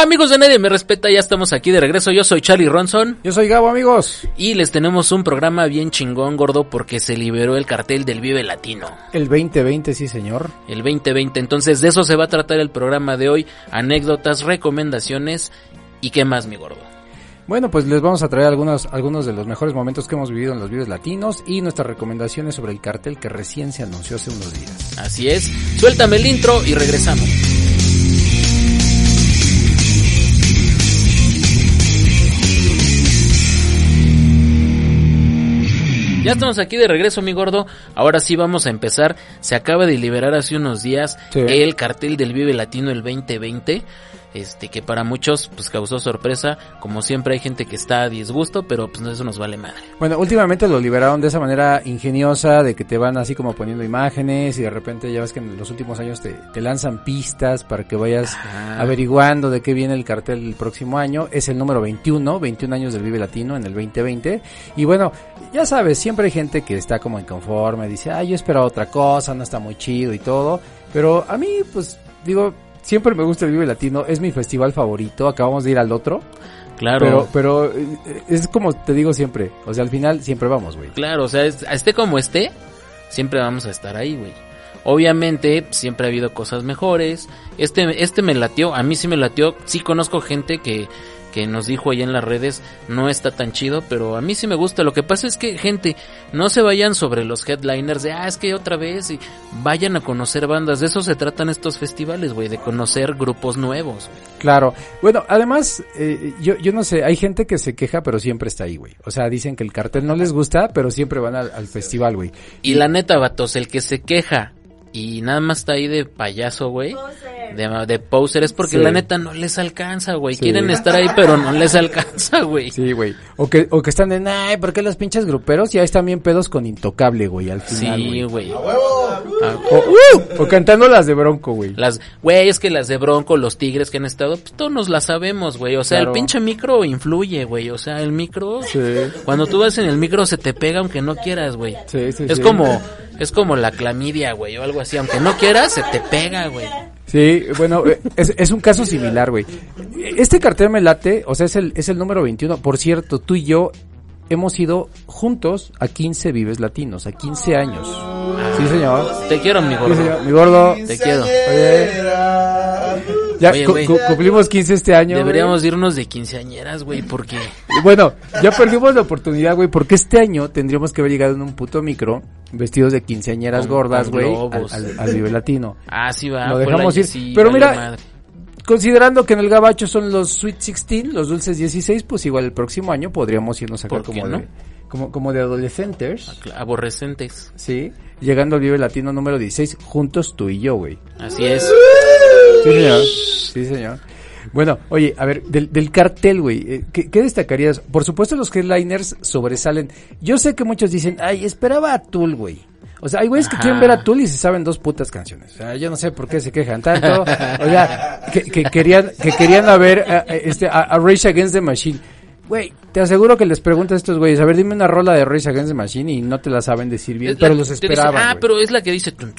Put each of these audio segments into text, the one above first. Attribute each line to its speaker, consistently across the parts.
Speaker 1: Amigos de Nadie Me Respeta, ya estamos aquí de regreso. Yo soy Charlie Ronson.
Speaker 2: Yo soy Gabo, amigos.
Speaker 1: Y les tenemos un programa bien chingón, gordo, porque se liberó el cartel del Vive Latino.
Speaker 2: El 2020, sí, señor.
Speaker 1: El 2020. Entonces, de eso se va a tratar el programa de hoy. Anécdotas, recomendaciones y qué más, mi gordo.
Speaker 2: Bueno, pues les vamos a traer algunos, algunos de los mejores momentos que hemos vivido en los Vives Latinos y nuestras recomendaciones sobre el cartel que recién se anunció hace unos días.
Speaker 1: Así es. Suéltame el intro y regresamos. Ya estamos aquí de regreso, mi gordo. Ahora sí vamos a empezar. Se acaba de liberar hace unos días
Speaker 2: Sí.
Speaker 1: el cartel del Vive Latino el 2020. Este, que para muchos, pues causó sorpresa. Como siempre hay gente que está a disgusto, pero pues eso nos vale madre.
Speaker 2: Bueno, últimamente lo liberaron de esa manera ingeniosa, de que te van así como poniendo imágenes y de repente ya ves que en los últimos años te, te lanzan pistas para que vayas
Speaker 1: Ajá.
Speaker 2: averiguando de qué viene el cartel el próximo año. Es el número 21, 21 años del Vive Latino en el 2020. Y bueno, ya sabes, siempre hay gente que está como inconforme, dice, ah, yo esperaba otra cosa, no está muy chido y todo. Pero a mí, pues, digo, siempre me gusta el Vive Latino, es mi festival favorito, acabamos de ir al otro.
Speaker 1: Claro.
Speaker 2: Pero, pero eh, es como te digo siempre, o sea, al final siempre vamos, güey.
Speaker 1: Claro, o sea, es- esté como esté, siempre vamos a estar ahí, güey. Obviamente, siempre ha habido cosas mejores. Este, este me latió, a mí sí me latió. Sí conozco gente que, que nos dijo ahí en las redes, no está tan chido, pero a mí sí me gusta. Lo que pasa es que, gente, no se vayan sobre los headliners de, ah, es que otra vez, y vayan a conocer bandas. De eso se tratan estos festivales, güey, de conocer grupos nuevos.
Speaker 2: Claro. Bueno, además, eh, yo, yo no sé, hay gente que se queja, pero siempre está ahí, güey. O sea, dicen que el cartel no les gusta, pero siempre van al, al festival, güey.
Speaker 1: Y la neta, vatos, el que se queja y nada más está ahí de payaso, güey. De, de poser es porque
Speaker 2: Sí.
Speaker 1: la neta no les alcanza, güey.
Speaker 2: Sí.
Speaker 1: Quieren estar ahí, pero no les alcanza, güey.
Speaker 2: Sí, güey. O que, o que están de, ay, ¿por qué los pinches gruperos ya están bien pedos con Intocable, güey, al final,
Speaker 1: Sí,
Speaker 2: güey?
Speaker 1: güey.
Speaker 2: O, ¡uh! o cantando las de Bronco, güey.
Speaker 1: Las, güey, es que las de Bronco, los Tigres que han estado, pues todos nos las sabemos, güey. O sea,
Speaker 2: Claro.
Speaker 1: el pinche micro influye, güey. O sea, el micro,
Speaker 2: Sí.
Speaker 1: cuando tú vas en el micro se te pega aunque no quieras, güey.
Speaker 2: Sí, sí,
Speaker 1: Es
Speaker 2: sí.
Speaker 1: como, es como la clamidia, güey, o algo así. Aunque no quieras, se te pega, güey.
Speaker 2: Sí, bueno, eh, es, es un caso similar, güey. Este cartel me late, o sea, es el, es el número 21. Por cierto, tú y yo hemos ido juntos a 15 Vives Latinos, a 15 años. Sí, señor.
Speaker 1: Te quiero, mi
Speaker 2: Sí,
Speaker 1: gordo.
Speaker 2: señor. Mi gordo.
Speaker 1: Te quiero.
Speaker 2: Oye, ya
Speaker 1: Oye,
Speaker 2: cu-
Speaker 1: güey.
Speaker 2: cu- cumplimos 15 este año. güey.
Speaker 1: Deberíamos irnos de quinceañeras, güey, porque...
Speaker 2: Bueno, ya perdimos la oportunidad, güey, porque este año tendríamos que haber llegado en un puto micro, vestidos de quinceañeras
Speaker 1: Con-
Speaker 2: gordas,
Speaker 1: con
Speaker 2: güey, al, al, Latino.
Speaker 1: Ah, sí va.
Speaker 2: Lo dejamos ir.
Speaker 1: sí,
Speaker 2: Pero mira,
Speaker 1: madre.
Speaker 2: Considerando que en el Gabacho son los Sweet 16, los dulces 16, pues igual el próximo año podríamos irnos acá
Speaker 1: ¿Por qué
Speaker 2: como
Speaker 1: no?
Speaker 2: de, como, como de adolescentes,
Speaker 1: Aborrecentes.
Speaker 2: sí, llegando al Vive Latino número 16, juntos tú y yo, güey.
Speaker 1: Así es.
Speaker 2: Sí, señor. Sí, señor. Bueno, oye, a ver, del, del cartel, güey, eh, ¿qué, ¿qué destacarías? Por supuesto los headliners sobresalen. Yo sé que muchos dicen, ay, esperaba a Tool, güey. O sea, hay güeyes que quieren ver a Tool y se saben dos putas canciones. O sea, yo no sé por qué se quejan tanto. O sea, que, que querían, que querían a ver a, a- este, a, a Rage Against the Machine. Güey, te aseguro que les preguntas a estos güeyes, a ver, dime una rola de Rage Against the Machine y no te la saben decir bien,
Speaker 1: Es
Speaker 2: pero los esperaban,
Speaker 1: ah, pero es la que dice... Tun,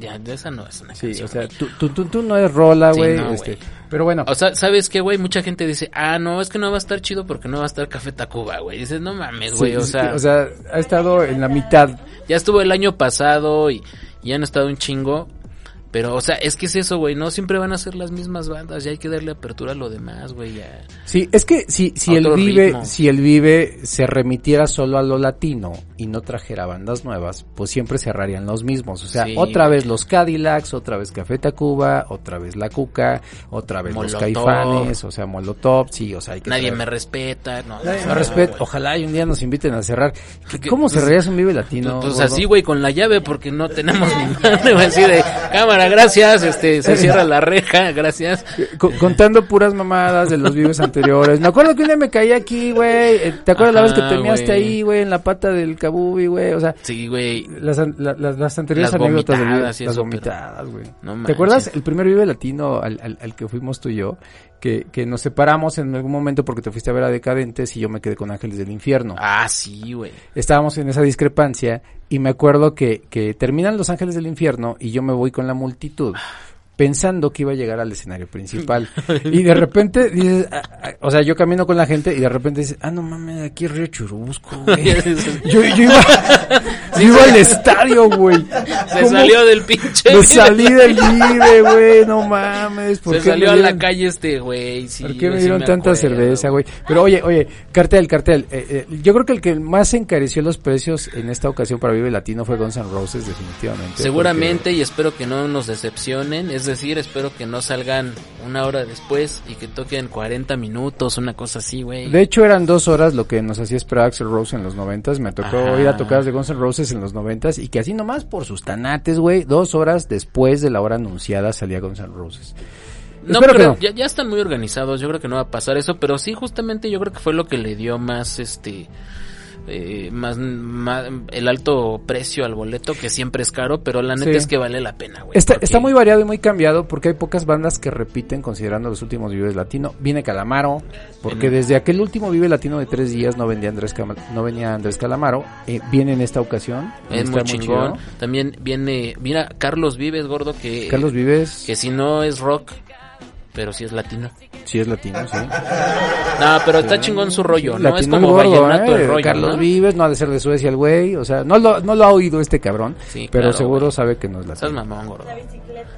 Speaker 1: ya, esa no es una
Speaker 2: Sí,
Speaker 1: canción,
Speaker 2: o sea, tú, no es rola,
Speaker 1: Sí,
Speaker 2: güey.
Speaker 1: no,
Speaker 2: este, pero bueno,
Speaker 1: O sea, ¿sabes qué, güey? Mucha gente dice, ah, no, es que no va a estar chido porque no va a estar Café Tacuba, güey. Dices, no mames, güey,
Speaker 2: sí,
Speaker 1: o
Speaker 2: sí,
Speaker 1: sea...
Speaker 2: o sea, ha estado en la mitad.
Speaker 1: Ya estuvo el año pasado y, y han estado un chingo. Pero, o sea, es que es eso, güey. No siempre van a ser las mismas bandas. Ya hay que darle apertura a lo demás, güey. Ya.
Speaker 2: Sí, es que si, si el
Speaker 1: Otro
Speaker 2: Vive,
Speaker 1: ritmo.
Speaker 2: si el Vive se remitiera solo a lo latino y no trajera bandas nuevas, pues siempre cerrarían los mismos. O sea,
Speaker 1: Sí,
Speaker 2: otra
Speaker 1: güey.
Speaker 2: vez los Cadillacs, otra vez Café Tacuba, otra vez La Cuca, otra vez los. Caifanes, o sea, Molotov, sí, o sea, hay que
Speaker 1: Nadie
Speaker 2: traer-
Speaker 1: me respeta. No,
Speaker 2: Nadie
Speaker 1: no,
Speaker 2: me respeta.
Speaker 1: güey.
Speaker 2: Ojalá y un día nos inviten a cerrar. ¿Qué-
Speaker 1: Que-
Speaker 2: ¿Cómo
Speaker 1: pues,
Speaker 2: cerrarías un Vive Latino?
Speaker 1: Pues
Speaker 2: gordo?
Speaker 1: así, güey, con la llave, porque no tenemos ni madre, güey, así de cámara, gracias, este, se cierra la reja, gracias.
Speaker 2: Co- contando puras mamadas de los vives anteriores. Me acuerdo que un día me caí aquí, güey. Eh, ¿Te acuerdas la vez que te measte ahí, güey, en la pata del kabubi, güey? O sea,
Speaker 1: Sí, güey.
Speaker 2: las, la- las, las anteriores
Speaker 1: Las
Speaker 2: anécdotas Vive-
Speaker 1: vomitadas y
Speaker 2: las
Speaker 1: eso,
Speaker 2: vomitadas, güey.
Speaker 1: No
Speaker 2: ¿Te acuerdas el primer Vive Latino al, al, al que fuimos tú y yo? Que, que nos separamos en algún momento porque te fuiste a ver a Decadentes y yo me quedé con Ángeles del Infierno.
Speaker 1: Ah, sí, güey.
Speaker 2: Estábamos en esa discrepancia y me acuerdo que, que terminan Los Ángeles del Infierno y yo me voy con la multitud. pensando que iba a llegar al escenario principal. y de repente dices, ah, ah, o sea, yo camino con la gente y de repente dices, ah, no mames, aquí es Río Churubusco, güey. yo, yo iba, yo iba al estadio, güey.
Speaker 1: Se
Speaker 2: ¿Cómo?
Speaker 1: salió del pinche.
Speaker 2: Me salí del libre, güey, no mames. ¿por
Speaker 1: Se
Speaker 2: qué
Speaker 1: salió
Speaker 2: me
Speaker 1: a la
Speaker 2: dieron-
Speaker 1: calle este güey. Sí,
Speaker 2: ¿Por qué me
Speaker 1: güey, sí
Speaker 2: dieron tanta
Speaker 1: acuerdo,
Speaker 2: cerveza, güey? Pero oye, oye, cartel, cartel. eh, eh, yo creo que el que más encareció los precios en esta ocasión para Vive Latino fue Guns N' Roses, definitivamente.
Speaker 1: Seguramente y espero que no nos decepcionen, es decir, espero que no salgan una hora después y que toquen 40 minutos, una cosa así, güey.
Speaker 2: De hecho, eran dos horas lo que nos hacía esperar Axel Rose en los noventas. Me tocó
Speaker 1: Ajá.
Speaker 2: ir a tocadas de Guns N' Roses en los noventas y que así nomás por sus tanates, güey, dos horas después de la hora anunciada salía Guns N' Roses.
Speaker 1: No,
Speaker 2: Espero
Speaker 1: pero
Speaker 2: no.
Speaker 1: Ya, ya están muy organizados, yo creo que no va a pasar eso, pero sí, justamente yo creo que fue lo que le dio más, este, eh, más, más- el alto precio al boleto, que siempre es caro, pero la neta
Speaker 2: Sí.
Speaker 1: es que vale la pena, güey.
Speaker 2: Está,
Speaker 1: porque-
Speaker 2: está muy variado y muy cambiado porque hay pocas bandas que repiten considerando los últimos Vives Latino. Viene Calamaro, porque desde aquel último Vive Latino de tres días no vendía Andrés, no venía Andrés Calamaro. Eh, viene en esta ocasión.
Speaker 1: Es muy chingón. También viene, mira, Carlos Vives, gordo, que,
Speaker 2: Carlos Vives,
Speaker 1: que si no es rock, pero sí es latino.
Speaker 2: sí es latino, sí.
Speaker 1: No, pero está chingón su rollo, ¿no? Es como
Speaker 2: gordo,
Speaker 1: vallenato
Speaker 2: ¿eh?
Speaker 1: el rollo,
Speaker 2: Carlos
Speaker 1: ¿no?
Speaker 2: Vives, no ha de ser de Suecia el güey, o sea, no lo, no lo ha oído este cabrón,
Speaker 1: Sí,
Speaker 2: pero
Speaker 1: claro,
Speaker 2: seguro
Speaker 1: güey.
Speaker 2: sabe que no es latino.
Speaker 1: mamón, gordo.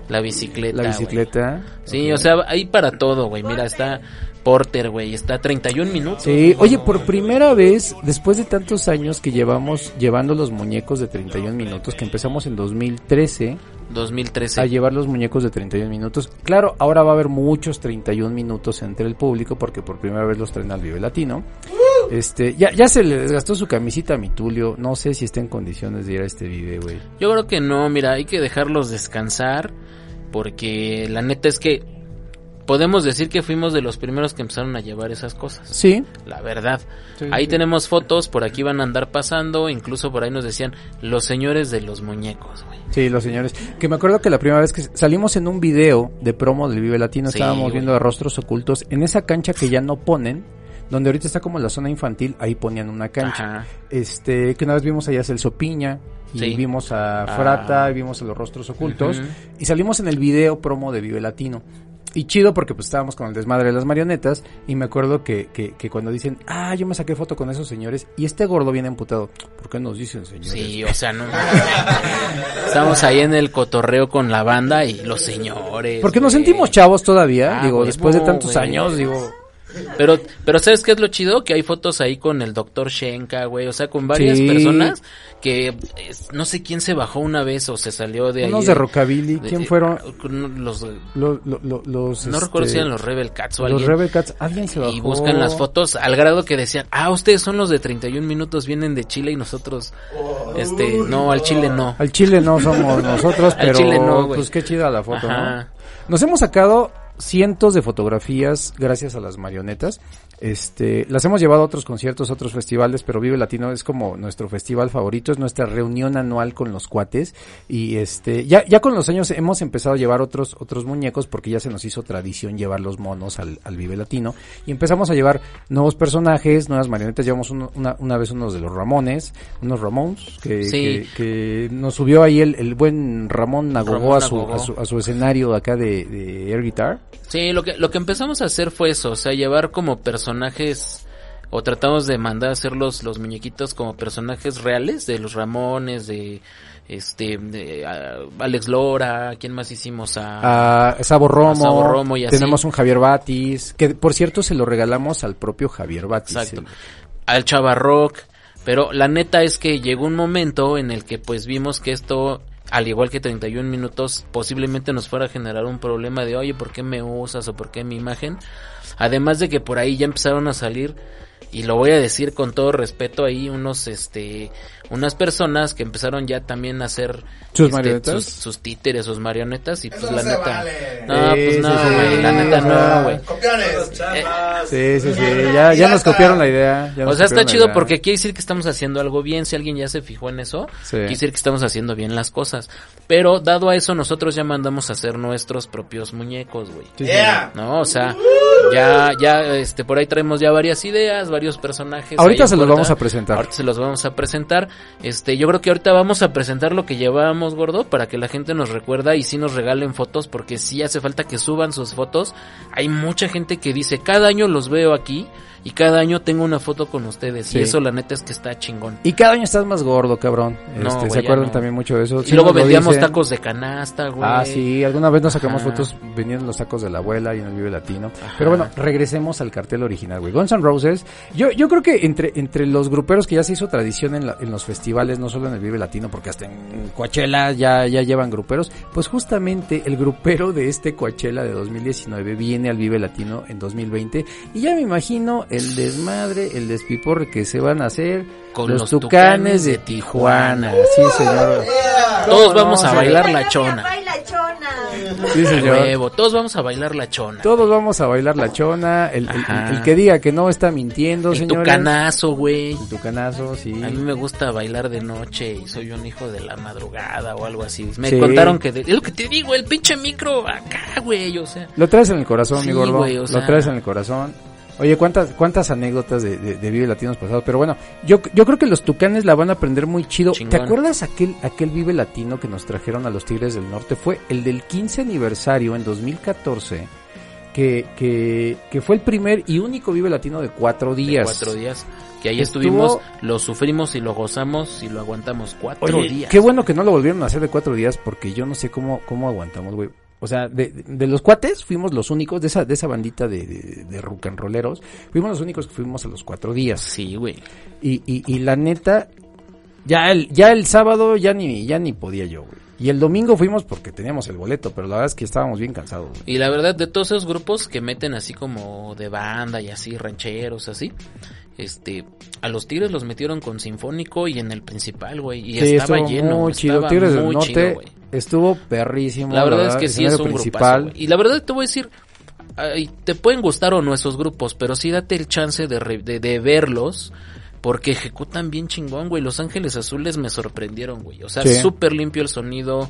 Speaker 1: La bicicleta.
Speaker 2: La
Speaker 1: güey.
Speaker 2: bicicleta.
Speaker 1: Sí,
Speaker 2: ok.
Speaker 1: o sea, hay para todo, güey. Mira, está Porter, güey. Está 31 minutos.
Speaker 2: Sí, oye, por primera vez, después de tantos años que llevamos llevando los muñecos de 31 minutos, que empezamos en 2013
Speaker 1: 2013.
Speaker 2: a llevar los muñecos de 31 minutos. Claro, ahora va a haber muchos 31 minutos entre el público porque por primera vez los traen al Vive Latino. Este, ya, ya se le desgastó su camisita a mi Tulio. No sé si está en condiciones de ir a este Vive, güey.
Speaker 1: Yo creo que no, mira, hay que dejarlos descansar. Porque la neta es que podemos decir que fuimos de los primeros que empezaron a llevar esas cosas.
Speaker 2: Sí.
Speaker 1: La verdad.
Speaker 2: Sí,
Speaker 1: ahí
Speaker 2: sí.
Speaker 1: tenemos fotos, por aquí van a andar pasando. Incluso por ahí nos decían los señores de los muñecos, güey.
Speaker 2: Sí, los señores. Que me acuerdo que la primera vez que salimos en un video de promo del Vive Latino
Speaker 1: Sí,
Speaker 2: estábamos
Speaker 1: güey.
Speaker 2: viendo a rostros ocultos en esa cancha que ya no ponen, donde ahorita está como la zona infantil, ahí ponían una cancha.
Speaker 1: Ajá.
Speaker 2: Este, que una vez vimos allá a Celso Piña y
Speaker 1: Sí.
Speaker 2: vimos a
Speaker 1: Ah.
Speaker 2: Frata, y vimos a los rostros ocultos y salimos en el video promo de Vive Latino. Y chido porque pues estábamos con el desmadre de las marionetas y me acuerdo que, que, que cuando dicen, ah, yo me saqué foto con esos señores y este gordo viene emputado, ¿por qué nos dicen señores?
Speaker 1: Sí, o sea, no. Estamos ahí en el cotorreo con la banda y los señores.
Speaker 2: Porque nos sentimos chavos todavía,
Speaker 1: Ah,
Speaker 2: digo, después de tantos años, digo,
Speaker 1: Pero, pero ¿sabes qué es lo chido? Que hay fotos ahí con el doctor Shenka, güey. O sea, con varias
Speaker 2: Sí.
Speaker 1: personas que es- no sé quién se bajó una vez o se salió de ahí.
Speaker 2: unos de Rockabilly,
Speaker 1: de-
Speaker 2: ¿quién
Speaker 1: de-
Speaker 2: fueron?
Speaker 1: con Los,
Speaker 2: Lo- lo- lo- los,
Speaker 1: no
Speaker 2: este,
Speaker 1: recuerdo si eran los Rebel Cats o
Speaker 2: los
Speaker 1: alguien.
Speaker 2: Rebel Cats, alguien se bajó.
Speaker 1: Y buscan las fotos al grado que decían, ah, ustedes son los de 31 minutos, vienen de Chile y nosotros, este, no, al Chile no.
Speaker 2: Al Chile no somos nosotros,
Speaker 1: Al
Speaker 2: pero
Speaker 1: Chile no, güey.
Speaker 2: pues qué chida la foto, ¿no?
Speaker 1: Ajá.
Speaker 2: Nos hemos sacado cientos de fotografías gracias a las marionetas. Este, las hemos llevado a otros conciertos, a otros festivales, pero Vive Latino es como nuestro festival favorito, es nuestra reunión anual con los cuates y este, ya ya con los años hemos empezado a llevar otros otros muñecos porque ya se nos hizo tradición llevar los monos al, al Vive Latino y empezamos a llevar nuevos personajes, nuevas marionetas, llevamos uno- una, una vez unos de los Ramones, unos Ramones que,
Speaker 1: Sí.
Speaker 2: que, que nos subió ahí el, el buen Ramón Nagogó a a su a su escenario acá de, de air guitar.
Speaker 1: Sí, lo que, lo que empezamos a hacer fue eso, o sea, llevar como personajes, o tratamos de mandar a hacer los, los muñequitos como personajes reales, de los Ramones, de, este, de Alex Lora, ¿quién más hicimos? A,
Speaker 2: a Sabo Romo,
Speaker 1: a Sabo Romo y así.
Speaker 2: tenemos un Javier Batis, que por cierto se lo regalamos al propio Javier Batis.
Speaker 1: Exacto.
Speaker 2: el-
Speaker 1: al Chavarrock, pero la neta es que llegó un momento en el que pues vimos que esto, al igual que 31 minutos, posiblemente nos fuera a generar un problema de, oye, ¿por qué me usas o por qué mi imagen? Además de que por ahí ya empezaron a salir, y lo voy a decir con todo respeto, ahí unos, este, unas personas que empezaron ya también a hacer
Speaker 2: ¿Sus
Speaker 1: este,
Speaker 2: marionetas?
Speaker 1: sus, sus títeres, sus marionetas, y pues
Speaker 3: Eso
Speaker 1: la neta,
Speaker 3: vale.
Speaker 1: no,
Speaker 2: Sí,
Speaker 1: pues no,
Speaker 2: sí,
Speaker 1: güey, la neta no, güey.
Speaker 2: Sí, sí, sí, ya, ya nos copiaron la idea. ya
Speaker 1: O sea, está chido
Speaker 2: idea.
Speaker 1: porque quiere decir que estamos haciendo algo bien. Si alguien ya se fijó en eso,
Speaker 2: Sí.
Speaker 1: quiere decir que estamos haciendo bien las cosas. Pero dado a eso, nosotros ya mandamos a hacer nuestros propios muñecos, güey.
Speaker 3: Yeah.
Speaker 1: ¿No? O sea, ya, ya, este, por ahí traemos ya varias ideas. varios personajes.
Speaker 2: Ahorita se los vamos a presentar.
Speaker 1: Ahorita se los vamos a presentar. Este, yo creo que ahorita vamos a presentar lo que llevábamos, gordo, para que la gente nos recuerda y sí nos regalen fotos, porque sí hace falta que suban sus fotos. Hay mucha gente que dice, cada año los veo aquí y cada año tengo una foto con ustedes.
Speaker 2: Sí.
Speaker 1: Y eso la neta es que está chingón.
Speaker 2: Y cada año estás más gordo, cabrón.
Speaker 1: No,
Speaker 2: Este, ¿Se acuerdan
Speaker 1: no.
Speaker 2: también mucho de eso?
Speaker 1: Y
Speaker 2: Sí
Speaker 1: luego vendíamos
Speaker 2: dicen.
Speaker 1: tacos de canasta, güey.
Speaker 2: Ah, sí, alguna vez nos sacamos
Speaker 1: Ajá.
Speaker 2: fotos vendiendo los tacos de la abuela y en el Vive Latino.
Speaker 1: Ajá.
Speaker 2: Pero bueno, regresemos al cartel original, güey. Guns N' Roses. Yo, yo creo que entre, entre los gruperos que ya se hizo tradición en, la- en los festivales, no solo en el Vive Latino, porque hasta en Coachella ya, ya llevan gruperos, pues justamente el grupero de este Coachella de 2019 viene al Vive Latino en 2020 y ya me imagino el desmadre, el despiporre que se van a hacer
Speaker 1: Con
Speaker 2: los,
Speaker 1: los
Speaker 2: tucanes,
Speaker 1: Tucanes
Speaker 2: de Tijuana.
Speaker 1: Tijuana.
Speaker 2: Sí, señor.
Speaker 1: Todos
Speaker 2: ¿Cómo
Speaker 1: vamos
Speaker 2: no?
Speaker 1: a bailar la chona.
Speaker 3: Baila chona.
Speaker 2: Sí,
Speaker 1: A
Speaker 2: señor.
Speaker 1: huevo, todos vamos a bailar la chona.
Speaker 2: Todos vamos a bailar la chona. El, el- el que diga que no está mintiendo,
Speaker 1: El
Speaker 2: señores.
Speaker 1: tucanazo, güey.
Speaker 2: El tucanazo, sí.
Speaker 1: A mí me gusta bailar de noche y soy un hijo de la madrugada o algo así. Me
Speaker 2: Sí.
Speaker 1: contaron que... de- es lo que te digo, el pinche micro acá, güey, o sea...
Speaker 2: Lo traes en el corazón,
Speaker 1: Sí,
Speaker 2: mi gordo.
Speaker 1: güey, o
Speaker 2: Lo traes en el corazón. Oye, ¿cuántas, cuántas anécdotas de, de, de Vive Latinos pasados? Pero bueno, yo, yo creo que los tucanes la van a aprender muy chido.
Speaker 1: Chingón.
Speaker 2: ¿Te acuerdas aquel, aquel Vive Latino que nos trajeron a los Tigres del Norte? Fue el del 15 aniversario en 2014. Que, que, que fue el primer y único Vive Latino de cuatro
Speaker 1: de
Speaker 2: días.
Speaker 1: cuatro días. Que ahí
Speaker 2: Estuvo-
Speaker 1: estuvimos, lo sufrimos y lo gozamos y lo aguantamos cuatro
Speaker 2: Oye,
Speaker 1: días.
Speaker 2: qué bueno que no lo volvieron a hacer de cuatro días porque yo no sé cómo, cómo aguantamos, güey. O sea, de, de los cuates fuimos los únicos, de esa, de esa bandita de, de, de rock and rolleros, fuimos los únicos que fuimos a los cuatro días.
Speaker 1: Sí, güey.
Speaker 2: Y, y, y la neta, ya el, ya el sábado ya ni, ya ni podía yo, güey. Y el domingo fuimos porque teníamos el boleto, pero la verdad es que estábamos bien cansados, güey.
Speaker 1: Y la verdad, de todos esos grupos que meten así como de banda y así, rancheros, así, este, a los Tigres los metieron con Sinfónico y en el principal, güey, y
Speaker 2: Sí,
Speaker 1: estaba
Speaker 2: estuvo
Speaker 1: lleno,
Speaker 2: muy chido.
Speaker 1: estaba
Speaker 2: Tigres del Norte
Speaker 1: chido, güey.
Speaker 2: estuvo perrísimo.
Speaker 1: La verdad es que sí es un grupazo, güey. Y la verdad te voy a decir, ay, te pueden gustar o no esos grupos, pero sí date el chance de, re- de, de verlos. Porque ejecutan bien chingón, güey. Los Ángeles Azules me sorprendieron, güey. O sea,
Speaker 2: Sí.
Speaker 1: súper limpio el sonido.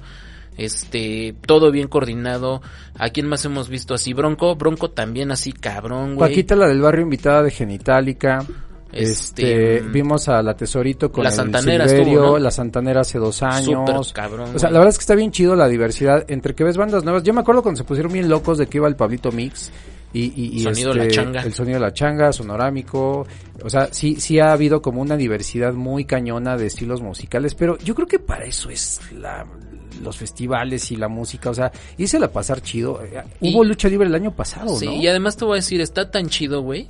Speaker 1: Este, todo bien coordinado. ¿A quién más hemos visto así? Bronco, Bronco también así cabrón, güey.
Speaker 2: Paquita, la del barrio invitada de Genitalica. Este,
Speaker 1: Este,
Speaker 2: vimos a la Tesorito con
Speaker 1: La
Speaker 2: el
Speaker 1: Santanera
Speaker 2: Silverio,
Speaker 1: estuvo, ¿no?
Speaker 2: la Santanera hace dos años.
Speaker 1: Súper cabrón,
Speaker 2: O sea, la verdad es que está bien chido la diversidad entre que ves bandas nuevas. Yo me acuerdo cuando se pusieron bien locos de que iba el Pablito Mix y, y, y
Speaker 1: Sonido
Speaker 2: este,
Speaker 1: La Changa.
Speaker 2: el sonido de la changa, sonorámico. O sea, sí, sí ha habido como una diversidad muy cañona de estilos musicales, pero yo creo que para eso es la, los festivales y la música, o sea, irse a pasar chido.
Speaker 1: Y-
Speaker 2: Hubo lucha libre el año pasado,
Speaker 1: Sí,
Speaker 2: ¿no?
Speaker 1: y además te voy a decir, está tan chido, güey,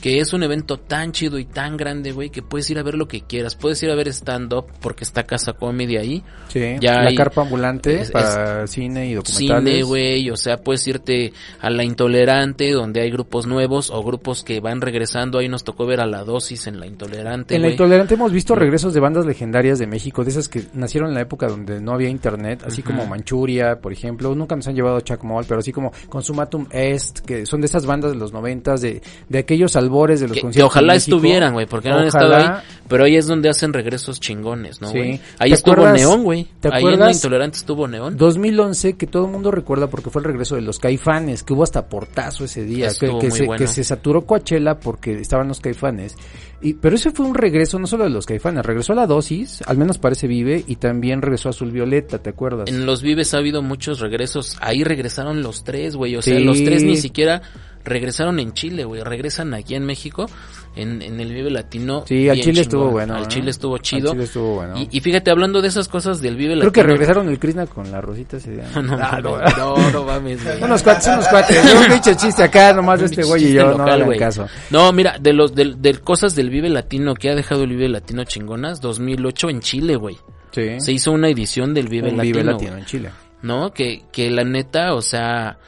Speaker 1: que es un evento tan chido y tan grande, güey, que puedes ir a ver lo que quieras. Puedes ir a ver stand-up porque está Casa Comedy ahí.
Speaker 2: Sí,
Speaker 1: Ya
Speaker 2: la
Speaker 1: hay-
Speaker 2: carpa ambulante
Speaker 1: es-
Speaker 2: para cine y documentales.
Speaker 1: Cine, güey, o sea, puedes irte a La Intolerante, donde hay grupos nuevos o grupos que van regresando. Ahí nos tocó ver a La Dosis en La Intolerante,
Speaker 2: En la. Intolerante hemos visto regresos de bandas legendarias de México, de esas que nacieron en la época donde no había internet, así como Manchuria, por ejemplo. Nunca nos han llevado a Chacmol, pero así como Consumatum Est, que son de esas bandas de los noventas, de, de aquellos albores de los
Speaker 1: que, ojalá estuvieran, güey, porque no han estado ahí. Pero ahí es donde hacen regresos chingones, ¿no,
Speaker 2: Sí.
Speaker 1: güey? Ahí
Speaker 2: ¿Te
Speaker 1: estuvo
Speaker 2: acuerdas-
Speaker 1: Neón, güey.
Speaker 2: te
Speaker 1: Ahí en La
Speaker 2: acuerdas?
Speaker 1: Intolerante estuvo Neón.
Speaker 2: 2011, que todo el mundo recuerda porque fue el regreso de los Caifanes, que hubo hasta portazo ese día, que,
Speaker 1: Estuvo
Speaker 2: que
Speaker 1: muy
Speaker 2: se,
Speaker 1: bueno.
Speaker 2: que se saturó Coachella porque estaban los Caifanes. Y, pero ese fue un regreso no solo de los Caifanes, regresó a la dosis, al menos parece vive, y también regresó a Azul Violeta, ¿te acuerdas?
Speaker 1: En los Vives ha habido muchos regresos. Ahí regresaron los tres, güey. O sea, los tres ni siquiera regresaron en Chile, güey. Regresan aquí en México, en, en el Vive Latino.
Speaker 2: Sí, al Chile
Speaker 1: chingón.
Speaker 2: estuvo bueno.
Speaker 1: Al
Speaker 2: ¿eh?
Speaker 1: Chile estuvo
Speaker 2: Al
Speaker 1: chido.
Speaker 2: Chile estuvo bueno.
Speaker 1: Y, y fíjate, hablando de esas cosas del Vive
Speaker 2: Creo
Speaker 1: Latino.
Speaker 2: que regresaron el Krishna con la rosita ese día.
Speaker 1: No,
Speaker 2: Ah,
Speaker 1: no,
Speaker 2: no.
Speaker 1: no, no mames, güey.
Speaker 2: Unos cuates, unos cuates. Un pinche chiste acá nomás de este güey y yo, no
Speaker 1: local, güey.
Speaker 2: caso.
Speaker 1: No, mira, de los de, de cosas del Vive Latino que ha dejado el Vive Latino chingonas, 2008 en Chile, güey.
Speaker 2: Sí.
Speaker 1: Se hizo una edición del Vive
Speaker 2: un
Speaker 1: Latino.
Speaker 2: Vive. Latino en Chile.
Speaker 1: ¿no? Que, que la neta, o sea,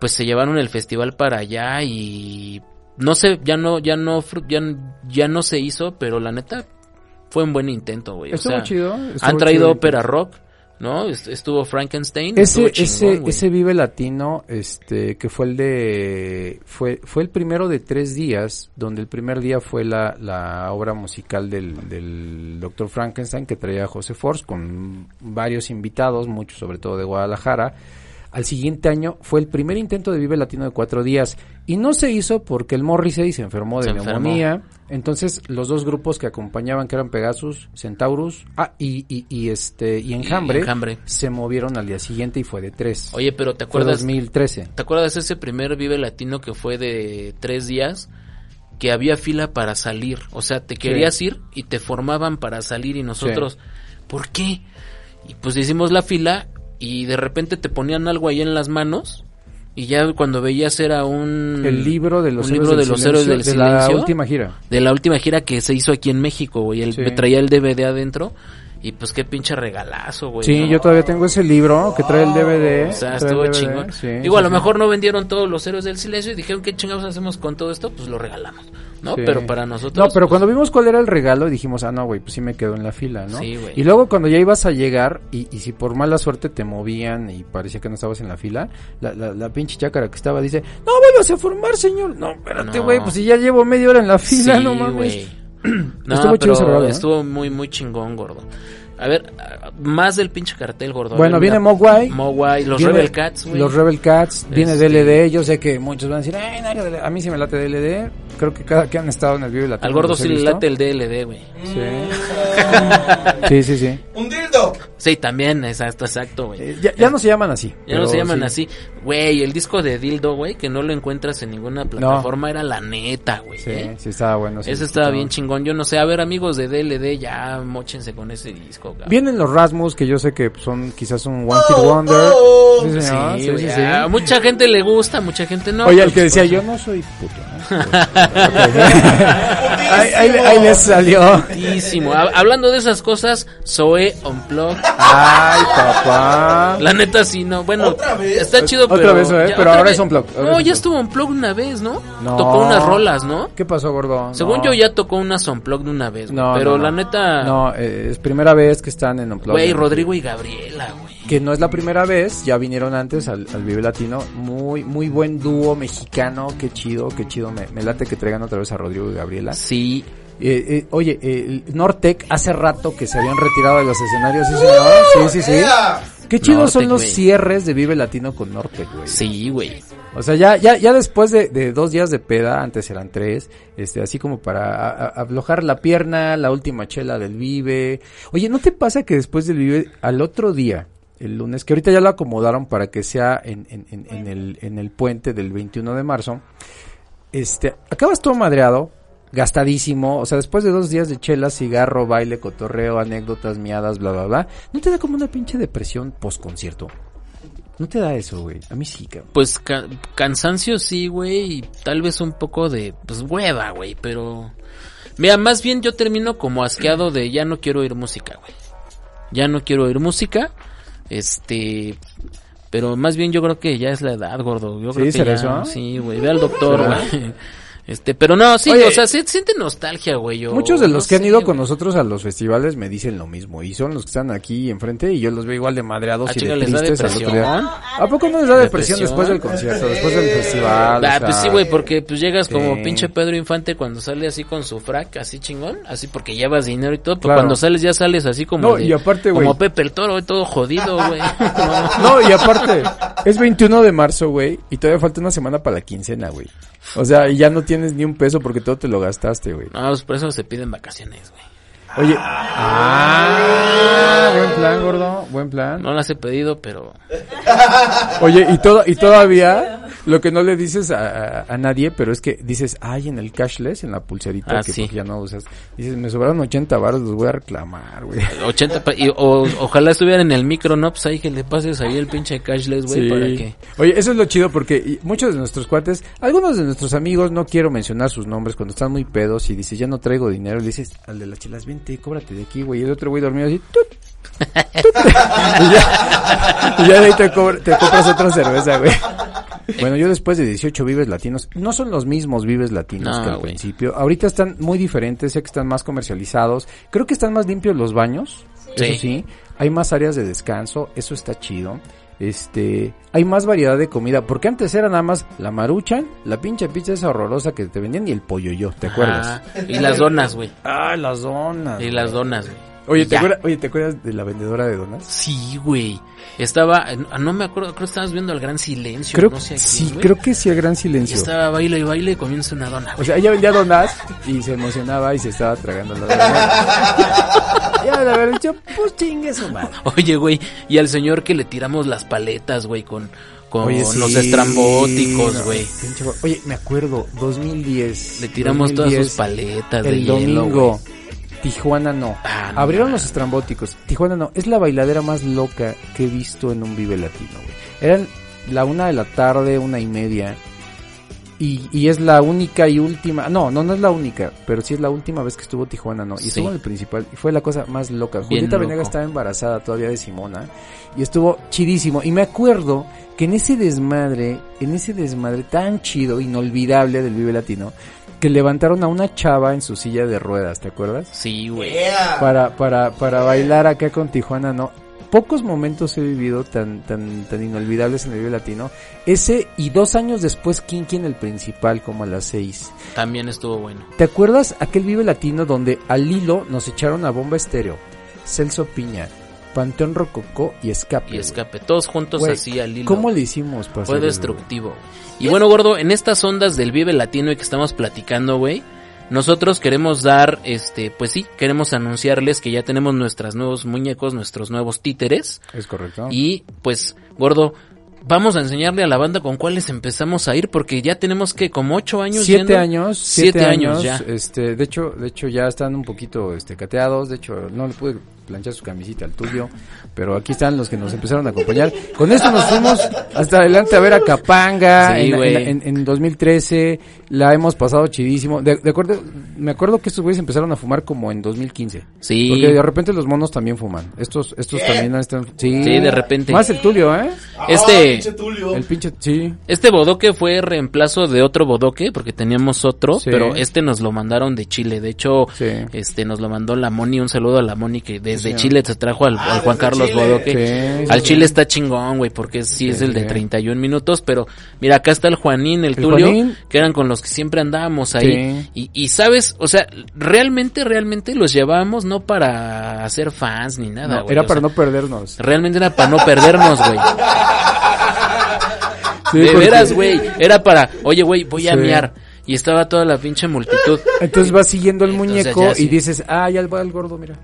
Speaker 1: pues se llevaron el festival para allá y no sé, ya no, ya no, ya, ya no se hizo, pero la neta fue un buen intento, güey. O
Speaker 2: Estuvo
Speaker 1: sea,
Speaker 2: chido. estuvo
Speaker 1: han traído
Speaker 2: chido.
Speaker 1: ópera rock, ¿no? Est- Estuvo Frankenstein.
Speaker 2: Ese,
Speaker 1: estuvo chingón,
Speaker 2: ese, ese Vive Latino, este, que fue el de, fue, fue el primero de tres días, donde el primer día fue la, la obra musical del, del Dr. Frankenstein que traía José Force con varios invitados, muchos sobre todo de Guadalajara. Al siguiente año fue el primer intento de Vive Latino de cuatro días y no se hizo porque el Morrissey se enfermó de
Speaker 1: Se enfermó.
Speaker 2: neumonía. Entonces los dos grupos que acompañaban, que eran Pegasus, Centaurus, ah, y, y, y este y Enjambre,
Speaker 1: Enjambre.
Speaker 2: se movieron al día siguiente y fue de tres.
Speaker 1: Oye, pero ¿te
Speaker 2: fue
Speaker 1: acuerdas?
Speaker 2: 2013.
Speaker 1: ¿Te acuerdas ese primer Vive Latino que fue de tres días? Que había fila para salir. O sea, te querías ir y te formaban para salir y nosotros, ¿por qué? Y pues hicimos la fila y de repente te ponían algo ahí en las manos y ya cuando veías era un...
Speaker 2: El libro de los,
Speaker 1: libro de los héroes del
Speaker 2: silencio, de la
Speaker 1: silencio.
Speaker 2: última gira.
Speaker 1: de la última gira que se hizo aquí en México, güey. El,
Speaker 2: Sí.
Speaker 1: Me traía el DVD adentro y pues qué pinche regalazo, güey.
Speaker 2: Sí,
Speaker 1: ¿no?
Speaker 2: yo todavía tengo ese libro que trae el DVD.
Speaker 1: O sea, estuvo chingón.
Speaker 2: sí,
Speaker 1: Digo,
Speaker 2: sí,
Speaker 1: a lo
Speaker 2: sí.
Speaker 1: mejor no vendieron todos los héroes del silencio y dijeron, ¿qué chingados hacemos con todo esto? Pues lo regalamos, ¿no? Pero para nosotros...
Speaker 2: No, pero
Speaker 1: pues,
Speaker 2: cuando vimos cuál era el regalo, dijimos, ah, no, güey, pues sí me quedo en la fila, ¿no?
Speaker 1: Sí, güey.
Speaker 2: Y luego cuando ya ibas a llegar, y, y si por mala suerte te movían y parecía que no estabas en la fila, la, la, la pinche chácara que estaba dice, no vuelvas a formar, señor. No, espérate,
Speaker 1: No.
Speaker 2: güey, pues si ya llevo media hora en la fila,
Speaker 1: sí,
Speaker 2: no mames.
Speaker 1: güey. no,
Speaker 2: Estuvo chido
Speaker 1: pero
Speaker 2: ¿eh?
Speaker 1: estuvo muy, muy chingón, gordo. A ver, más del pinche cartel, gordo.
Speaker 2: Bueno,
Speaker 1: ver,
Speaker 2: viene. Mogwai.
Speaker 1: Mogwai, los
Speaker 2: Viene
Speaker 1: Rebel Cats, güey.
Speaker 2: Los Rebel Cats, viene
Speaker 1: Este-
Speaker 2: DLD, yo sé que muchos van a decir, "Ay, no, DLD". a mí sí me late DLD, creo que cada que han estado en el Vive Latino
Speaker 1: Al gordo sí le late el DLD, güey.
Speaker 2: Sí. sí, sí, sí.
Speaker 4: Un.
Speaker 1: Sí, también, exacto, exacto, güey.
Speaker 2: Eh, ya, ya no se llaman así.
Speaker 1: Ya no se llaman
Speaker 2: sí.
Speaker 1: así. Güey, el disco de Dildo, güey, que no lo encuentras en ninguna plataforma, era la neta, güey.
Speaker 2: Sí,
Speaker 1: ¿eh?
Speaker 2: sí estaba bueno. sí,
Speaker 1: estaba bien chingón. Yo no sé, a ver, amigos de DLD, ya mochense con ese disco, cabrón.
Speaker 2: Vienen los Rasmus, que yo sé que son quizás un One Hit
Speaker 4: Oh,
Speaker 2: Wonder.
Speaker 4: oh.
Speaker 2: Sí,
Speaker 1: Sí,
Speaker 2: señor, sí, sí, sí.
Speaker 1: a mucha gente le gusta, mucha gente no.
Speaker 2: Oye, el que
Speaker 1: pues,
Speaker 2: decía,
Speaker 1: pues,
Speaker 2: yo no soy puto. ¿no? ahí, ahí, ahí les salió.
Speaker 1: putísimo. Ha- Hablando de esas cosas, Zoe Unplugged.
Speaker 2: Ay, papá.
Speaker 1: La neta sí, no. Bueno,
Speaker 4: ¿Otra vez?
Speaker 1: está chido,
Speaker 2: Otra
Speaker 1: pero.
Speaker 2: vez, ¿eh?
Speaker 1: ya-
Speaker 2: Pero
Speaker 1: otra
Speaker 2: ahora
Speaker 1: vez-
Speaker 2: es Unplugged, ahora
Speaker 1: No, ya estuvo Unplugged una vez, ¿no?
Speaker 2: No.
Speaker 1: Tocó unas rolas, ¿no?
Speaker 2: ¿Qué pasó, gordo?
Speaker 1: Según
Speaker 2: No.
Speaker 1: yo ya tocó unas Unplugged una vez, güey,
Speaker 2: No,
Speaker 1: pero
Speaker 2: no,
Speaker 1: la neta.
Speaker 2: No, eh, es primera vez que están en Unplugged.
Speaker 1: Güey, Rodrigo y Gabriela, güey.
Speaker 2: Que no es la primera vez, ya vinieron antes al, al Vive Latino. Muy, muy buen dúo mexicano. Qué chido, qué chido. Me, me late que traigan otra vez a Rodrigo y Gabriela.
Speaker 1: Sí.
Speaker 2: Eh, eh, oye, eh, el Nortec hace rato que se habían retirado de los escenarios, ¿sí, señor? Sí, sí, sí. Qué chidos son los cierres de Vive Latino con Nortec, güey.
Speaker 1: Sí, güey.
Speaker 2: O sea, ya, ya, ya después de, de dos días de peda, antes eran tres, este, así como para a- a- aflojar la pierna, la última chela del Vive. Oye, ¿no te pasa que después del Vive, al otro día, el lunes, que ahorita ya lo acomodaron para que sea en, en, en, en el, en el puente del 21 de marzo, este, acabas todo madreado, gastadísimo, o sea, después de dos días de chela, cigarro, baile, cotorreo, anécdotas, miadas, bla, bla, bla, ¿no te da como una pinche depresión post concierto? No te da eso, güey. A mí sí, cabrón.
Speaker 1: Pues ca- cansancio sí, güey, y tal vez un poco de, pues hueva, güey, pero... Mira, más bien yo termino como asqueado de ya no quiero oír música, güey. Ya no quiero oír música, este... Pero más bien yo creo que ya es la edad, gordo. Yo
Speaker 2: ¿Sí,
Speaker 1: creo que ya,
Speaker 2: eso?
Speaker 1: sí, güey, ve al doctor, güey. Este, pero no, sí,
Speaker 2: Oye,
Speaker 1: o sea, se siente nostalgia, güey. yo
Speaker 2: Muchos de
Speaker 1: no
Speaker 2: los que han ido con nosotros a los festivales me dicen lo mismo y son los que están aquí enfrente y yo los veo igual de madreados
Speaker 1: Ah,
Speaker 2: y de
Speaker 1: ¿les da
Speaker 2: tristes al otro día.
Speaker 1: depresión?
Speaker 2: ¿A poco no les da depresión,
Speaker 1: ¿Depresión?
Speaker 2: después del concierto, después del festival?
Speaker 1: Ah,
Speaker 2: o
Speaker 1: pues sí, güey, porque pues llegas como pinche Pedro Infante cuando sale así con su frac, así chingón, así porque llevas dinero y todo, pero
Speaker 2: Claro.
Speaker 1: cuando sales ya sales así como
Speaker 2: No,
Speaker 1: de-
Speaker 2: y aparte, güey.
Speaker 1: como Pepe el Toro, todo jodido, güey.
Speaker 2: No, y aparte, es 21 de marzo, güey, y todavía falta una semana para la quincena, güey. O sea, y ya no tienes ni un peso porque todo te lo gastaste, güey.
Speaker 1: No, pues por eso se piden vacaciones, güey.
Speaker 2: Oye, ah, buen plan, gordo, buen plan.
Speaker 1: No las he pedido, pero
Speaker 2: Oye, y todo, y todavía, lo que no le dices a, a- a nadie, pero es que dices, ay, en el cashless, en la pulserita,
Speaker 1: Ah,
Speaker 2: que
Speaker 1: sí.
Speaker 2: ya no usas, dices, me sobraron 80 baros, los voy a reclamar, güey.
Speaker 1: 80 pa- y, o, ojalá estuviera en el micro, no, pues ahí que le pases ahí el pinche cashless, güey,
Speaker 2: Sí.
Speaker 1: para que
Speaker 2: Oye, eso es lo chido porque muchos de nuestros cuates, algunos de nuestros amigos, no quiero mencionar sus nombres, cuando están muy pedos y dices, ya no traigo dinero, le dices al de las chelas, vente, cóbrate de aquí, güey, y el otro güey dormido así, tut, tut, y ya, y ya de ahí te, cobra- te compras otra cerveza, güey. Bueno, yo después de 18 Vives Latinos, no son los mismos Vives Latinos
Speaker 1: No,
Speaker 2: que al principio. Ahorita están muy diferentes, sé que están más comercializados. Creo que están más limpios los baños,
Speaker 1: Sí.
Speaker 2: eso sí. Hay más áreas de descanso, eso está chido. Este, hay más variedad de comida, porque antes era nada más la maruchan, la pinche pizza esa horrorosa que te vendían y el pollo yo, ¿te acuerdas?
Speaker 1: Ajá. y las donas, güey.
Speaker 2: Ah, las donas.
Speaker 1: Y las donas, güey.
Speaker 2: Oye, ¿te acuerdas, oye, ¿te acuerdas de la vendedora de donas?
Speaker 1: Sí, güey. Estaba, no me acuerdo, creo que estabas viendo el gran silencio.
Speaker 2: Creo,
Speaker 1: no sé a quién,
Speaker 2: sí,
Speaker 1: güey.
Speaker 2: creo que sí, el gran
Speaker 1: Y
Speaker 2: silencio.
Speaker 1: estaba baile y baile y comienza una dona.
Speaker 2: O sea, ella vendía donas y se emocionaba y se estaba tragando la dona. ya de haber dicho, pues chingue su madre.
Speaker 1: Oye, güey, y al señor que le tiramos las paletas, güey, con, con
Speaker 2: Oye, sí,
Speaker 1: los estrambóticos, güey.
Speaker 2: Oye, me acuerdo, 2010.
Speaker 1: Le tiramos todas
Speaker 2: 2010,
Speaker 1: sus paletas de
Speaker 2: El
Speaker 1: hielo,
Speaker 2: domingo. Tijuana no.
Speaker 1: Ah, no
Speaker 2: Abrieron los estrambóticos. Tijuana no. Es la bailadera más loca que he visto en un Vive Latino, güey. Eran la una de la tarde, una y media. Y, y es la única y última. No, no, no es la única. Pero sí es la última vez que estuvo Tijuana, no. Y
Speaker 1: Sí.
Speaker 2: estuvo en el principal. Y fue la cosa más loca.
Speaker 1: Bien
Speaker 2: Julieta
Speaker 1: loco.
Speaker 2: Venegas estaba embarazada todavía de Simona. Y estuvo chidísimo. Y me acuerdo que en ese desmadre, en ese desmadre tan chido, inolvidable del Vive Latino, que levantaron a una chava en su silla de ruedas, ¿te acuerdas?
Speaker 1: Sí, güey.
Speaker 2: para, para, para bailar acá con Tijuana, no. Pocos momentos he vivido tan, tan, tan inolvidables en el Vive Latino. Ese y dos años después Kinky en el principal, como a las seis.
Speaker 1: También estuvo bueno.
Speaker 2: ¿Te acuerdas aquel Vive Latino donde al hilo nos echaron a bomba estéreo? Celso Piña, Panteón Rococó y Escape.
Speaker 1: Y escape. Todos juntos así al hilo.
Speaker 2: ¿Cómo le hicimos para
Speaker 1: Fue destructivo. Y bueno, gordo, en estas ondas del Vive Latino y que estamos platicando, güey, nosotros queremos dar, este, pues sí, queremos anunciarles que ya tenemos nuestros nuevos muñecos, nuestros nuevos títeres.
Speaker 2: Es correcto.
Speaker 1: Y pues, gordo, vamos a enseñarle a la banda con cuáles empezamos a ir porque ya tenemos que como ocho años.
Speaker 2: siete
Speaker 1: yendo.
Speaker 2: años,
Speaker 1: Siete
Speaker 2: siete,
Speaker 1: años
Speaker 2: años,
Speaker 1: ya.
Speaker 2: Este, de hecho, de hecho ya están un poquito, este, cateados. De hecho, no le pude planchar su camisita al tuyo, pero aquí están los que nos empezaron a acompañar. Con esto nos fuimos hasta adelante a ver a Capanga
Speaker 1: Sí,
Speaker 2: en, en, en- en 2013. La hemos pasado chidísimo. De, de acuerdo, me acuerdo que estos güeyes empezaron a fumar como en 2015.
Speaker 1: Sí.
Speaker 2: Porque de repente los monos también fuman. Estos, estos también están. Sí,
Speaker 1: Sí, de repente.
Speaker 2: Más el Tulio, ¿eh?
Speaker 1: Este-
Speaker 4: pinche Tulio.
Speaker 2: El pinche, sí.
Speaker 1: Este bodoque fue reemplazo de otro bodoque porque teníamos otro,
Speaker 2: Sí.
Speaker 1: pero este nos lo mandaron de Chile. De hecho,
Speaker 2: Sí.
Speaker 1: este nos lo mandó la Moni. Un saludo a la Moni que desde
Speaker 2: Sí.
Speaker 1: Chile se trajo al, al Juan
Speaker 4: desde
Speaker 1: Carlos
Speaker 4: Chile.
Speaker 1: Bodoque.
Speaker 2: Sí,
Speaker 1: al
Speaker 2: sí.
Speaker 1: Chile está chingón, güey, porque sí, es el de
Speaker 2: sí.
Speaker 1: 31 minutos. Pero mira, acá está el Juanín, el,
Speaker 2: El
Speaker 1: Tulio,
Speaker 2: Juanín.
Speaker 1: que eran con los que siempre andábamos ahí. Y, y sabes, o sea, realmente, realmente los llevábamos no para hacer fans ni nada,
Speaker 2: No,
Speaker 1: güey.
Speaker 2: era para
Speaker 1: sea,
Speaker 2: no perdernos.
Speaker 1: Realmente era para no perdernos, güey. De veras, güey. Era para, oye, güey, voy a
Speaker 2: Sí.
Speaker 1: Y estaba toda la pinche multitud.
Speaker 2: Entonces vas siguiendo el
Speaker 1: Entonces
Speaker 2: muñeco
Speaker 1: ya
Speaker 2: y dices, ah, ya va el gordo, mira.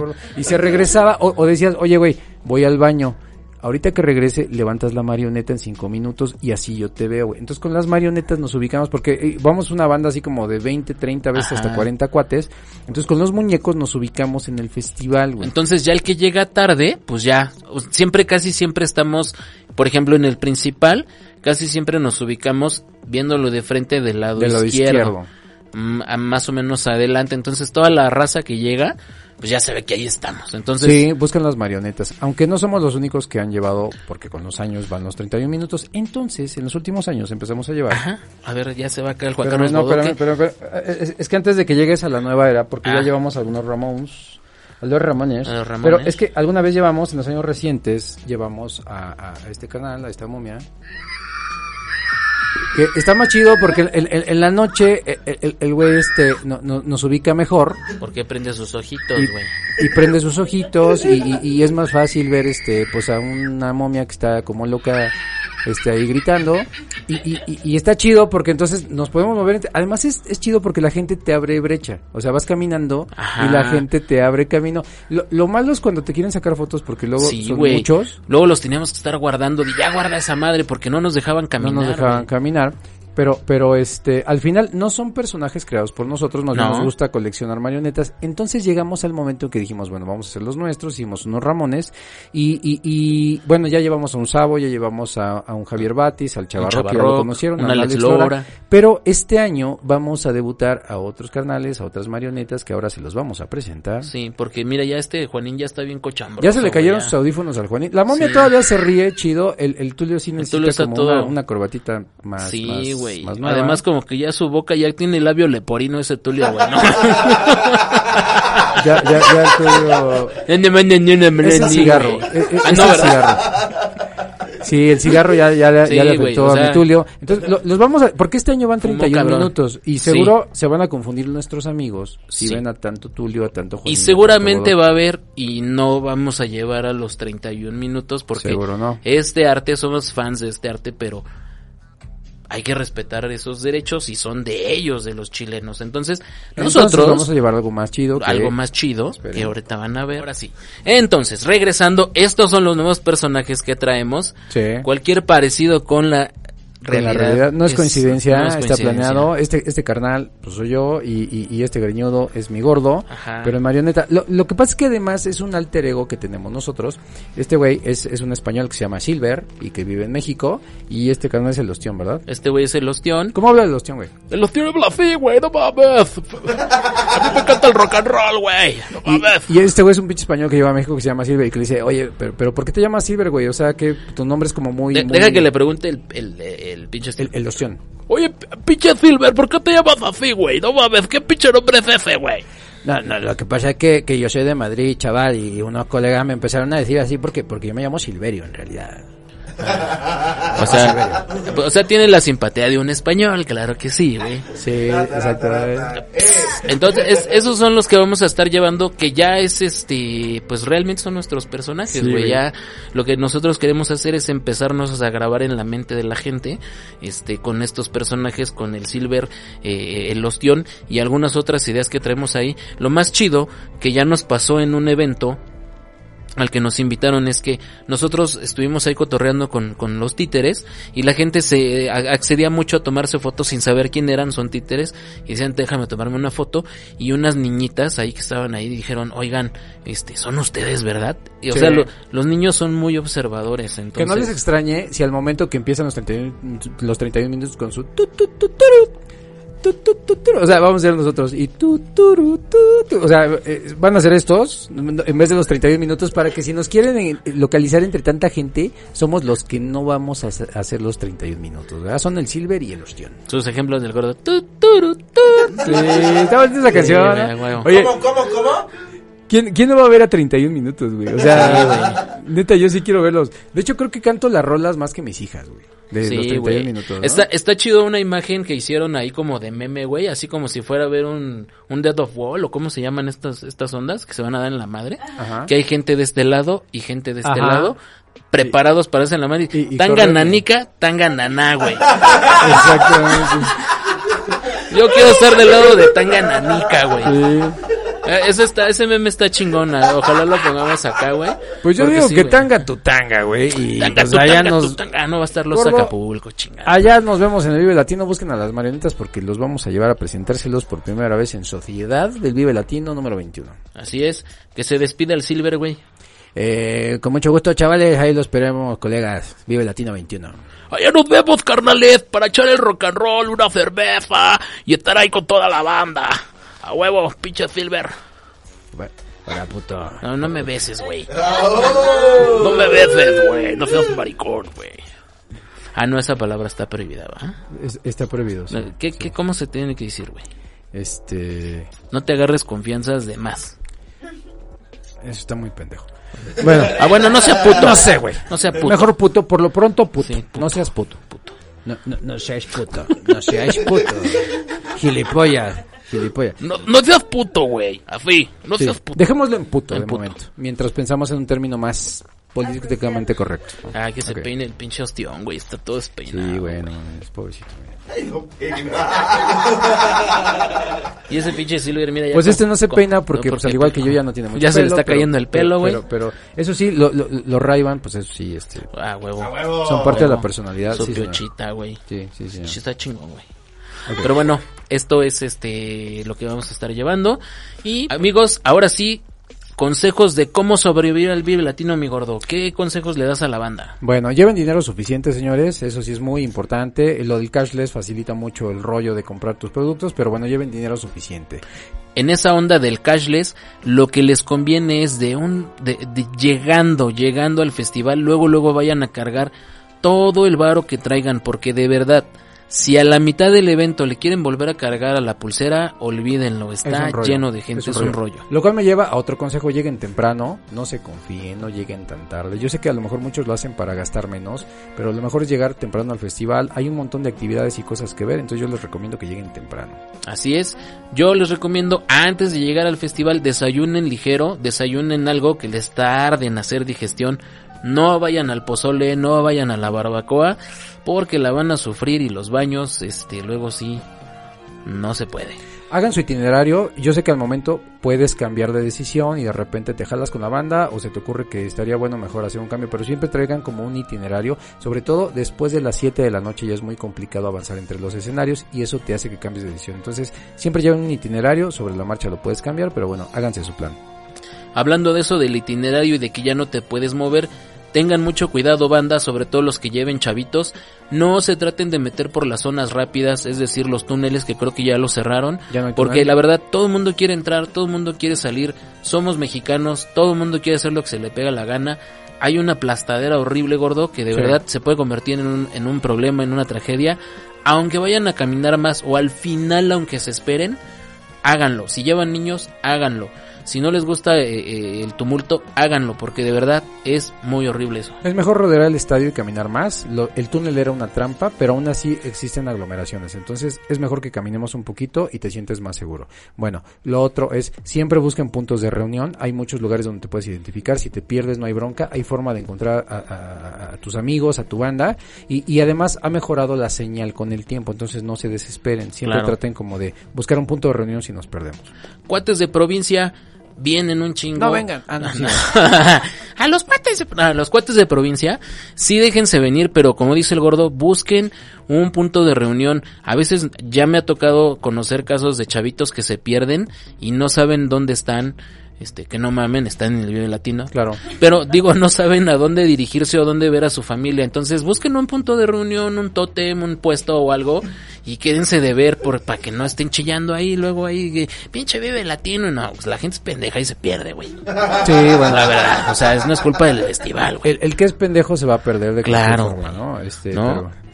Speaker 2: gordo. Y se regresaba, o, o decías, oye, güey, voy al baño. Ahorita que regrese, levantas la marioneta en cinco minutos y así yo te veo, güey. Entonces con las marionetas nos ubicamos porque eh, vamos una banda así como de 20, 30 veces
Speaker 1: Ajá.
Speaker 2: hasta 40 cuates. Entonces con los muñecos nos ubicamos en el festival, güey.
Speaker 1: Entonces ya el que llega tarde, pues ya, siempre, casi siempre estamos, por ejemplo, en el principal, casi siempre nos ubicamos viéndolo de frente del lado,
Speaker 2: Del lado
Speaker 1: izquierdo.
Speaker 2: izquierdo.
Speaker 1: Más o menos adelante. Entonces toda la raza que llega, pues ya se ve que ahí estamos. Entonces,
Speaker 2: Sí, buscan las marionetas. Aunque no somos los únicos que han llevado, porque con los años van los 31 minutos. Entonces, en los últimos años empezamos a llevar.
Speaker 1: ajá, a ver, ya se va acá el Juan
Speaker 2: Espérame,
Speaker 1: Carlos
Speaker 2: no, espérame, espérame, espérame. Es, es que antes de que llegues a la nueva era, porque
Speaker 1: Ah.
Speaker 2: ya llevamos algunos Ramones, A los Ramones. pero es que alguna vez llevamos, en los años recientes, llevamos a, a este canal, a esta momia, que está más chido porque en, en- en la noche el- el el güey este no- no- nos ubica mejor
Speaker 1: Porque prende sus ojitos,
Speaker 2: y,
Speaker 1: güey.
Speaker 2: y prende sus ojitos y, y- y es más fácil ver este pues a una momia que está como loca este ahí gritando y, y, y- y está chido porque entonces nos podemos mover además es, es chido porque la gente te abre brecha o sea vas caminando
Speaker 1: Ajá.
Speaker 2: y la gente te abre camino lo, lo malo es cuando te quieren sacar fotos porque luego
Speaker 1: Sí,
Speaker 2: son muchos
Speaker 1: Luego los teníamos que estar guardando. de, Ya guarda esa madre porque no nos dejaban caminar.
Speaker 2: no nos dejaban caminar. Pero, pero este, al final no son personajes creados por nosotros, más bien
Speaker 1: No.
Speaker 2: nos gusta coleccionar marionetas. Entonces llegamos al momento en que dijimos, bueno, vamos a hacer los nuestros, hicimos unos Ramones, y, y, y bueno, ya llevamos a un Sabo, ya llevamos a, a un Javier Batis, al Chavarro, que ya lo conocieron, a
Speaker 1: Alex
Speaker 2: Lora.
Speaker 1: Lora.
Speaker 2: Pero este año vamos a debutar a otros carnales, a otras marionetas que ahora se los vamos a presentar.
Speaker 1: Sí, porque mira, ya este Juanín ya está bien cochambroso.
Speaker 2: Ya se le cayeron
Speaker 1: güey,
Speaker 2: sus
Speaker 1: ya.
Speaker 2: audífonos al Juanín. La momia
Speaker 1: Sí.
Speaker 2: todavía se ríe, chido. El, el Tulio sí necesita
Speaker 1: Tulio está
Speaker 2: como
Speaker 1: todo-
Speaker 2: una, una corbatita más,
Speaker 1: Sí,
Speaker 2: más-
Speaker 1: güey.
Speaker 2: más nueva.
Speaker 1: Además, como que ya su boca ya tiene el labio leporino ese Tulio, güey, ¿no?
Speaker 2: ya, ya, ya el Tulio... Es el cigarro. Es, es-
Speaker 1: Ah,
Speaker 2: es
Speaker 1: no,
Speaker 2: el cigarro. Sí, el cigarro ya, ya,
Speaker 1: Sí,
Speaker 2: ya le afectó
Speaker 1: o
Speaker 2: a
Speaker 1: sea,
Speaker 2: Tulio. Entonces, lo- los vamos a... Porque este año van
Speaker 1: Fumó
Speaker 2: 31
Speaker 1: cabrón.
Speaker 2: minutos. Y
Speaker 1: Sí.
Speaker 2: seguro se van a confundir nuestros amigos si
Speaker 1: Sí.
Speaker 2: ven a tanto Tulio, a tanto Juan.
Speaker 1: Y seguramente va a haber y no vamos a llevar a los 31 minutos porque
Speaker 2: Seguro no.
Speaker 1: este arte, somos fans de este arte, pero hay que respetar esos derechos y son de ellos, de los chilenos. Entonces,
Speaker 2: Entonces,
Speaker 1: nosotros...
Speaker 2: vamos a llevar algo más chido. que-
Speaker 1: algo más chido que ahorita van a ver. Ahora sí. Entonces, regresando, estos son los nuevos personajes que traemos.
Speaker 2: Sí.
Speaker 1: Cualquier parecido con la
Speaker 2: Con la
Speaker 1: realidad,
Speaker 2: realidad no es, coincidencia,
Speaker 1: no es
Speaker 2: está
Speaker 1: coincidencia.
Speaker 2: planeado. Este este carnal pues soy yo y, y, y este greñudo es mi gordo,
Speaker 1: Ajá.
Speaker 2: pero en marioneta. Lo, lo que pasa es que además es un alter ego que tenemos nosotros. Este güey es, es un español que se llama Silver y que vive en México y este carnal es el ostión, ¿verdad?
Speaker 1: Este güey es el ostión.
Speaker 2: ¿Cómo habla el ostión, güey?
Speaker 1: El ostión habla así, güey, no mames. A mí me encanta el rock and roll, güey. No mames.
Speaker 2: Y este güey es un pinche español que lleva a México que se llama Silver y que le dice, oye, pero, pero ¿por qué te llamas Silver, güey? O sea, que tu nombre es como muy...
Speaker 1: De-
Speaker 2: muy-
Speaker 1: deja que le pregunte el, el, el pinche
Speaker 2: El, el ostión.
Speaker 1: Oye, pinche Silver, ¿por qué te llamas así, güey? No mames, ¿qué pinche nombre es ese, güey?
Speaker 2: No, no, lo que pasa es que, que yo soy de Madrid, chaval, y unos colegas me empezaron a decir así porque, porque yo me llamo Silverio, en realidad.
Speaker 1: O sea, o sea, tiene la simpatía de un español, claro que sí, güey.
Speaker 2: Sí, exactamente.
Speaker 1: Entonces, es- esos son los que vamos a estar llevando, que ya es este, pues realmente son nuestros personajes,
Speaker 2: Sí,
Speaker 1: güey.
Speaker 2: güey.
Speaker 1: ya lo que nosotros queremos hacer es empezarnos a grabar en la mente de la gente, este, con estos personajes, con el Silver, eh, el Ostión y algunas otras ideas que traemos ahí. Lo más chido que ya nos pasó en un evento al que nos invitaron es que nosotros estuvimos ahí cotorreando con, con los títeres y la gente se a- accedía mucho a tomarse fotos sin saber quién eran, son títeres y decían déjame tomarme una foto y unas niñitas ahí que estaban ahí dijeron oigan este son ustedes verdad y o
Speaker 2: Sí.
Speaker 1: sea lo- los niños son muy observadores
Speaker 2: Que
Speaker 1: entonces
Speaker 2: no les extrañe si al momento que empiezan los 31, los 31 minutos con su tu, tu, tu, turu, tu, tu, tu, o sea, vamos a ser nosotros y tu, tu, tu, o sea, eh, van a ser estos en vez de los 31 minutos para que si nos quieren eh, localizar entre tanta gente, somos los que no vamos a hacer- hacer los 31 minutos, ¿verdad? Son el Silver y el Ostión.
Speaker 1: sus ejemplos del gordo tu, turu, tu.
Speaker 2: Sí, está bonita esa canción.
Speaker 1: Sí,
Speaker 2: ¿no?
Speaker 1: güey, huevo.
Speaker 2: Oye,
Speaker 3: ¿Cómo, cómo, cómo?
Speaker 2: ¿Quién, ¿Quién no va a ver a 31 minutos, güey? O sea, neta, yo sí quiero verlos. De hecho, creo que canto las rolas más que mis hijas, güey. De los
Speaker 1: Sí,
Speaker 2: 31
Speaker 1: güey.
Speaker 2: minutos. ¿no?
Speaker 1: Está, está chido una imagen que hicieron ahí como de meme, güey, así como si fuera a ver un, un Dead of Wall o cómo se llaman estas, estas ondas que se van a dar en la madre.
Speaker 2: Ajá.
Speaker 1: Que hay gente de este lado y gente de este
Speaker 2: Ajá.
Speaker 1: lado preparados para hacer en la madre.
Speaker 2: Y- y
Speaker 1: tanga nanica, tanga naná, güey.
Speaker 2: Exactamente.
Speaker 1: Yo quiero estar del lado de tanga nanica, güey.
Speaker 2: Sí.
Speaker 1: Eh, Ese, está, ese meme está chingona. Ojalá lo pongamos acá, güey.
Speaker 2: Pues yo digo
Speaker 1: sí,
Speaker 2: que tanga tu tanga, güey. Y
Speaker 1: Tanga,
Speaker 2: pues
Speaker 1: tu,
Speaker 2: allá
Speaker 1: tanga,
Speaker 2: nos,
Speaker 1: tu, tanga. Ah, no va a estar los
Speaker 2: Gordo.
Speaker 1: Acapulco, chingada.
Speaker 2: allá nos vemos en el Vive Latino. Busquen a las marionetas porque los vamos a llevar a presentárselos por primera vez en Sociedad del Vive Latino número 21.
Speaker 1: Así es. Que se despida el Silver, güey.
Speaker 2: Eh, con mucho gusto, chavales. Ahí lo esperemos, colegas. Vive Latino 21.
Speaker 1: Allá nos vemos, carnales, para echar el rock and roll, una cerveza y estar ahí con toda la banda. A huevo, pinche Silver.
Speaker 2: Bueno, para puto.
Speaker 1: No, no me beses, güey. No me beses, güey. No seas maricón, güey. Ah, no, esa palabra está prohibida, ¿va?
Speaker 2: Es- está prohibido. sí.
Speaker 1: ¿Qué, qué, ¿Cómo se tiene que decir, güey?
Speaker 2: Este.
Speaker 1: No te agarres confianzas de más.
Speaker 2: Eso está muy pendejo. Bueno,
Speaker 1: Ah, bueno, no sea puto.
Speaker 2: no sé, güey.
Speaker 1: No sea puto.
Speaker 2: Mejor puto, por lo pronto puto.
Speaker 1: Sí, puto.
Speaker 2: No seas puto.
Speaker 1: puto.
Speaker 2: No, no, no seas puto. No seas puto. Gilipollas. Gilipollas.
Speaker 1: No, no seas puto, güey. Así. No
Speaker 2: Sí.
Speaker 1: seas puto.
Speaker 2: Dejémoslo en puto
Speaker 1: En
Speaker 2: de
Speaker 1: puto.
Speaker 2: momento. Mientras pensamos en un término más políticamente correcto.
Speaker 1: Ah, que se peine el pinche ostión, güey. Está todo despeinado.
Speaker 2: Sí, bueno, es pobrecito.
Speaker 1: Y ese pinche Silver, mira ya.
Speaker 2: Pues
Speaker 1: con-
Speaker 2: este no se
Speaker 1: con-
Speaker 2: peina porque,
Speaker 1: no,
Speaker 2: pues, al igual que yo, ya no tiene mucho
Speaker 1: Ya se le está
Speaker 2: pero-
Speaker 1: cayendo el pelo, güey.
Speaker 2: Pero, pero, eso sí, lo, lo, los ray pues eso sí, este,
Speaker 1: Ah, huevo.
Speaker 2: son parte de la personalidad.
Speaker 1: Su
Speaker 2: sí,
Speaker 1: piochita, güey.
Speaker 2: Sí, sí, sí.
Speaker 1: Sí, está chingón, güey. Pero bueno, esto es este lo que vamos a estar llevando. Y amigos, ahora sí, consejos de cómo sobrevivir al Vive Latino, mi gordo. ¿Qué consejos le das a la banda?
Speaker 2: Bueno, lleven dinero suficiente, señores. Eso sí es muy importante. Lo del cashless facilita mucho el rollo de comprar tus productos, pero bueno, lleven dinero suficiente.
Speaker 1: En esa onda del cashless, lo que les conviene es de un de, de llegando, llegando al festival, luego luego vayan a cargar todo el varo que traigan porque de verdad Si a la mitad del evento le quieren volver a cargar a la pulsera, olvídenlo,
Speaker 2: Es
Speaker 1: está
Speaker 2: rollo,
Speaker 1: lleno de gente, es un rollo.
Speaker 2: Lo cual me lleva a otro consejo, lleguen temprano, no se confíen, no lleguen tan tarde. Yo sé que a lo mejor muchos lo hacen para gastar menos, pero lo mejor es llegar temprano al festival. Hay un montón de actividades y cosas que ver, entonces yo les recomiendo que lleguen temprano.
Speaker 1: Así es, yo les recomiendo antes de llegar al festival desayunen ligero, desayunen algo que les tarde en hacer digestión, no vayan al pozole, no vayan a la barbacoa, porque la van a sufrir y los baños, este, luego sí, no se puede.
Speaker 2: Hagan su itinerario, yo sé que al momento puedes cambiar de decisión y de repente te jalas con la banda o se te ocurre que estaría bueno mejor hacer un cambio, pero siempre traigan como un itinerario, sobre todo después de las 7 de la noche ya es muy complicado avanzar entre los escenarios y eso te hace que cambies de decisión. Entonces, siempre lleven un itinerario, sobre la marcha lo puedes cambiar, pero bueno, háganse su plan.
Speaker 1: Hablando de eso del itinerario y de que ya no te puedes mover, tengan mucho cuidado banda, sobre todo los que lleven chavitos, no se traten de meter por las zonas rápidas, es decir, los túneles que creo que ya los cerraron,
Speaker 2: Ya no hay
Speaker 1: porque la verdad todo el mundo quiere entrar, todo el mundo quiere salir, somos mexicanos, todo el mundo quiere hacer lo que se le pega la gana. Hay una aplastadera horrible, gordo, que de
Speaker 2: Sí.
Speaker 1: verdad se puede convertir en un, en un problema, en una tragedia. Aunque vayan a caminar más o al final, aunque se esperen, háganlo. Si llevan niños, háganlo. Si no les gusta eh, eh, el tumulto, háganlo, porque de verdad es muy horrible eso.
Speaker 2: Es mejor rodear el estadio y caminar más. Lo- el túnel era una trampa, pero aún así existen aglomeraciones. Entonces es mejor que caminemos un poquito y te sientes más seguro. Bueno, lo otro es siempre busquen puntos de reunión. Hay muchos lugares donde te puedes identificar. Si te pierdes no hay bronca. Hay forma de encontrar a, a- a tus amigos, a tu banda. Y, y además ha mejorado la señal con el tiempo. Entonces no se desesperen. Siempre
Speaker 1: Claro.
Speaker 2: traten como de buscar un punto de reunión si nos perdemos.
Speaker 1: Cuates de provincia vienen un chingo.
Speaker 2: No vengan. Ah, no,
Speaker 1: a los cuates de, a los cuates de provincia sí déjense venir, pero como dice el gordo, busquen un punto de reunión. A veces ya me ha tocado conocer casos de chavitos que se pierden y no saben dónde están. Este, que no mamen, están en el Vive Latino.
Speaker 2: Claro.
Speaker 1: Pero digo, no saben a dónde dirigirse o dónde ver a su familia. Entonces busquen un punto de reunión, un tótem, un puesto o algo y quédense de ver por, para que no estén chillando ahí luego ahí, pinche vive latino. No, pues la gente es pendeja y se pierde, güey.
Speaker 2: Sí, bueno.
Speaker 1: La verdad, o sea, es, no es culpa del festival, güey.
Speaker 2: El, el que es pendejo se va a perder de
Speaker 1: Claro,
Speaker 2: forma, ¿no? Este,
Speaker 1: ¿No?
Speaker 2: pero-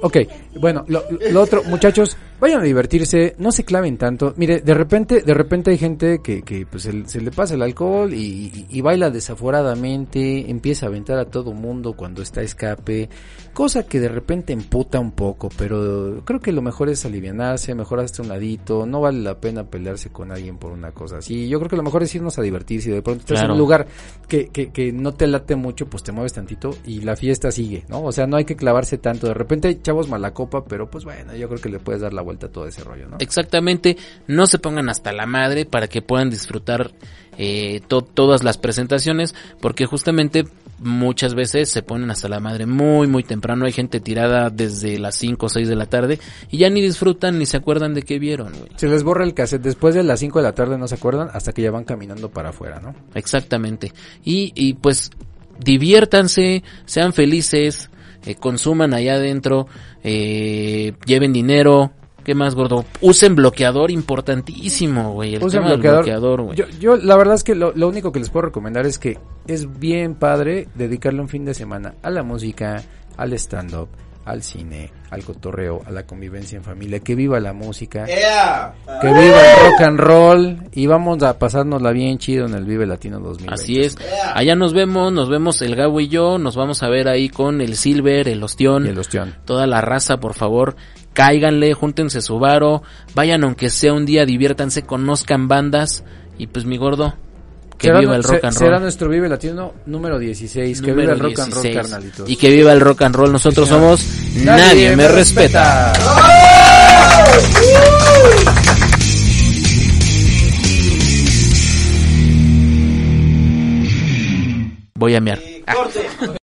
Speaker 2: Ok, bueno, lo, lo otro, muchachos, vayan a divertirse, no se claven tanto. Mire, de repente, de repente hay gente que, que pues se le pasa el alcohol y, y- y baila desaforadamente, empieza a aventar a todo mundo cuando está a escape, cosa que de repente emputa un poco, pero creo que lo mejor es alivianarse, mejor hasta un ladito, no vale la pena pelearse con alguien por una cosa así. Yo creo que lo mejor es irnos a divertir, si de pronto estás en un lugar que, que, que no te late mucho, pues te mueves tantito y la fiesta sigue, ¿no? O sea, no hay que clavarse tanto. De repente hay chavos mala copa, pero pues bueno, yo creo que le puedes dar la vuelta todo ese rollo, ¿no?
Speaker 1: Exactamente, no se pongan hasta la madre para que puedan disfrutar eh, to- todas las presentaciones, porque justamente muchas veces se ponen hasta la madre muy muy temprano, hay gente tirada desde las 5 o 6 de la tarde y ya ni disfrutan ni se acuerdan de qué vieron, güey.
Speaker 2: Se les borra el cassette después de las 5 de la tarde, no se acuerdan, hasta que ya van caminando para afuera, ¿no?
Speaker 1: Exactamente. Y, y pues diviértanse, sean felices, eh, consuman allá adentro, eh, lleven dinero. ¿Qué más, gordo? Usen bloqueador, importantísimo, güey. El
Speaker 2: Usen
Speaker 1: tema del
Speaker 2: bloqueador.
Speaker 1: güey.
Speaker 2: Yo, yo la verdad es que lo, lo único que les puedo recomendar es que es bien padre dedicarle un fin de semana a la música, al stand-up, al cine, al cotorreo, a la convivencia en familia, que viva la música, que viva el rock and roll y vamos a pasárnosla bien chido en el Vive Latino 2020.
Speaker 1: Así es. Allá nos vemos, nos vemos el Gabo y yo, nos vamos a ver ahí con el Silver, el Ostión,
Speaker 2: Y el ostión.
Speaker 1: toda la raza, por favor, cáiganle, júntense su varo, vayan aunque sea un día, diviértanse, conozcan bandas y pues mi gordo, que
Speaker 2: Será
Speaker 1: viva el rock
Speaker 2: se-
Speaker 1: and
Speaker 2: Será
Speaker 1: roll.
Speaker 2: nuestro Vive Latino número 16. que viva el rock and roll,
Speaker 1: 16.
Speaker 2: carnalitos.
Speaker 1: Y que viva el rock and roll. Nosotros somos Nadie, me respeta. Voy a mear.
Speaker 4: Corte.